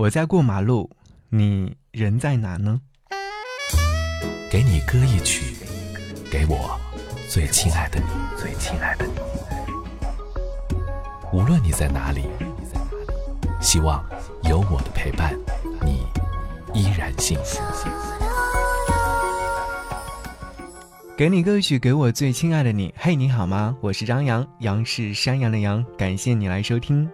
我在过马路，你人在哪呢？给你歌一曲，给我最亲爱的你，最亲爱的你。无论你在哪里，希望有我的陪伴，你依然幸福。给你歌曲，给我最亲爱的你。嘿，你好吗？我是张扬，杨是山羊的羊。感谢你来收听。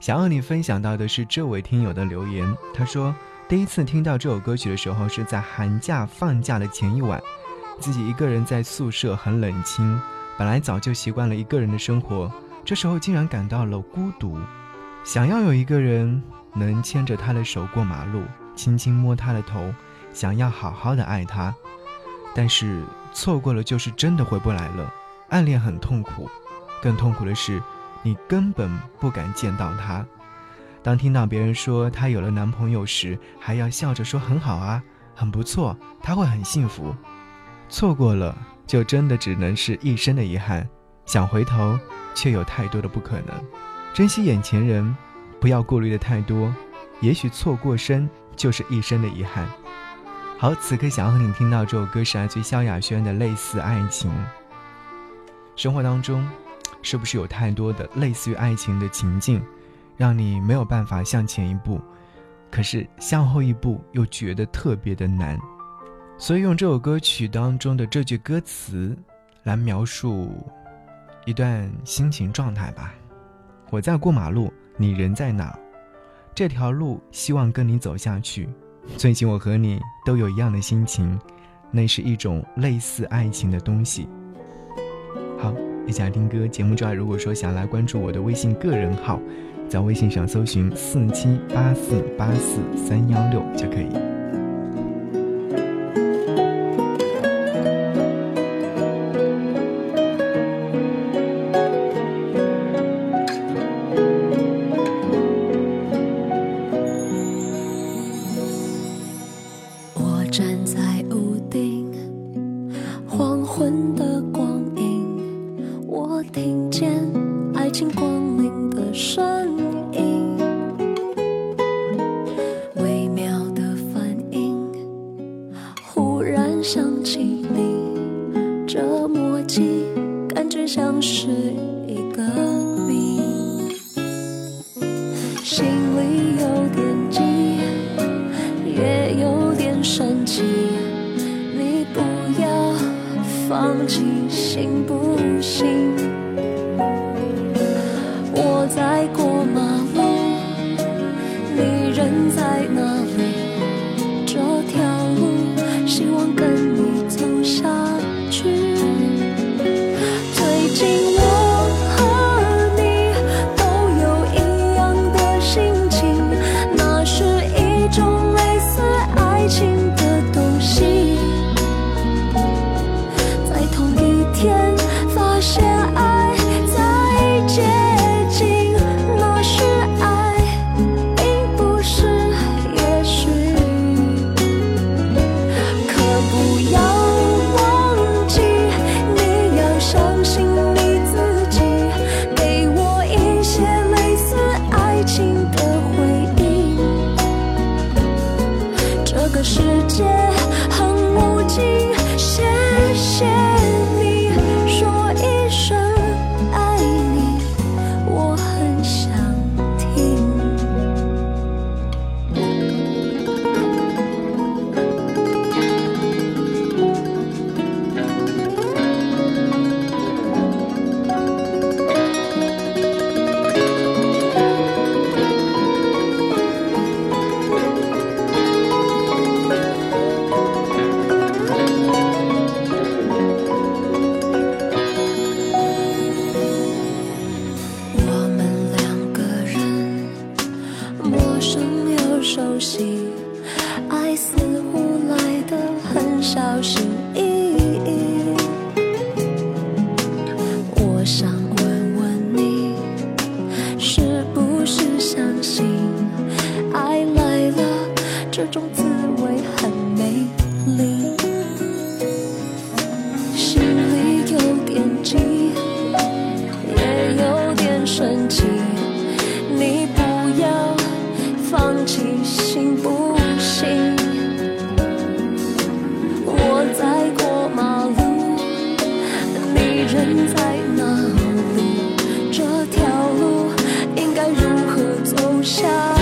想要你分享到的是这位听友的留言。他说，第一次听到这首歌曲的时候是在寒假放假的前一晚，自己一个人在宿舍很冷清。本来早就习惯了一个人的生活，这时候竟然感到了孤独，想要有一个人能牵着他的手过马路，轻轻摸他的头，想要好好的爱他。但是错过了就是真的回不来了。暗恋很痛苦，更痛苦的是。你根本不敢见到他。当听到别人说她有了男朋友时，还要笑着说很好啊，很不错，他会很幸福。错过了，就真的只能是一生的遗憾。想回头，却有太多的不可能。珍惜眼前人，不要顾虑的太多。也许错过生就是一生的遗憾。好，此刻想要和你听到这首歌是来自萧亚轩的《类似爱情》。生活当中。是不是有太多的类似于爱情的情境，让你没有办法向前一步，可是向后一步又觉得特别的难？所以用这首歌曲当中的这句歌词来描述一段心情状态吧。我在过马路，你人在哪？这条路希望跟你走下去。最近我和你都有一样的心情，那是一种类似爱情的东西。一起来听歌。节目之外，如果说想来关注我的微信个人号，在微信上搜寻四七八四八四三幺六就可以。想起你，这默契感觉像是一个谜，心里有点急，也有点生气，你不要放弃，行不行？我在过马路，你人在哪里？跟你走下去。最近我和你都有一样的心情那是一种类似爱情。爱似乎来的很小心翼翼，我想问问你，是不是相信爱来了这种滋味很美丽？心里有点急，也有点生气，你不要。气行不行我在过马路你人在哪里。这条路应该如何走下？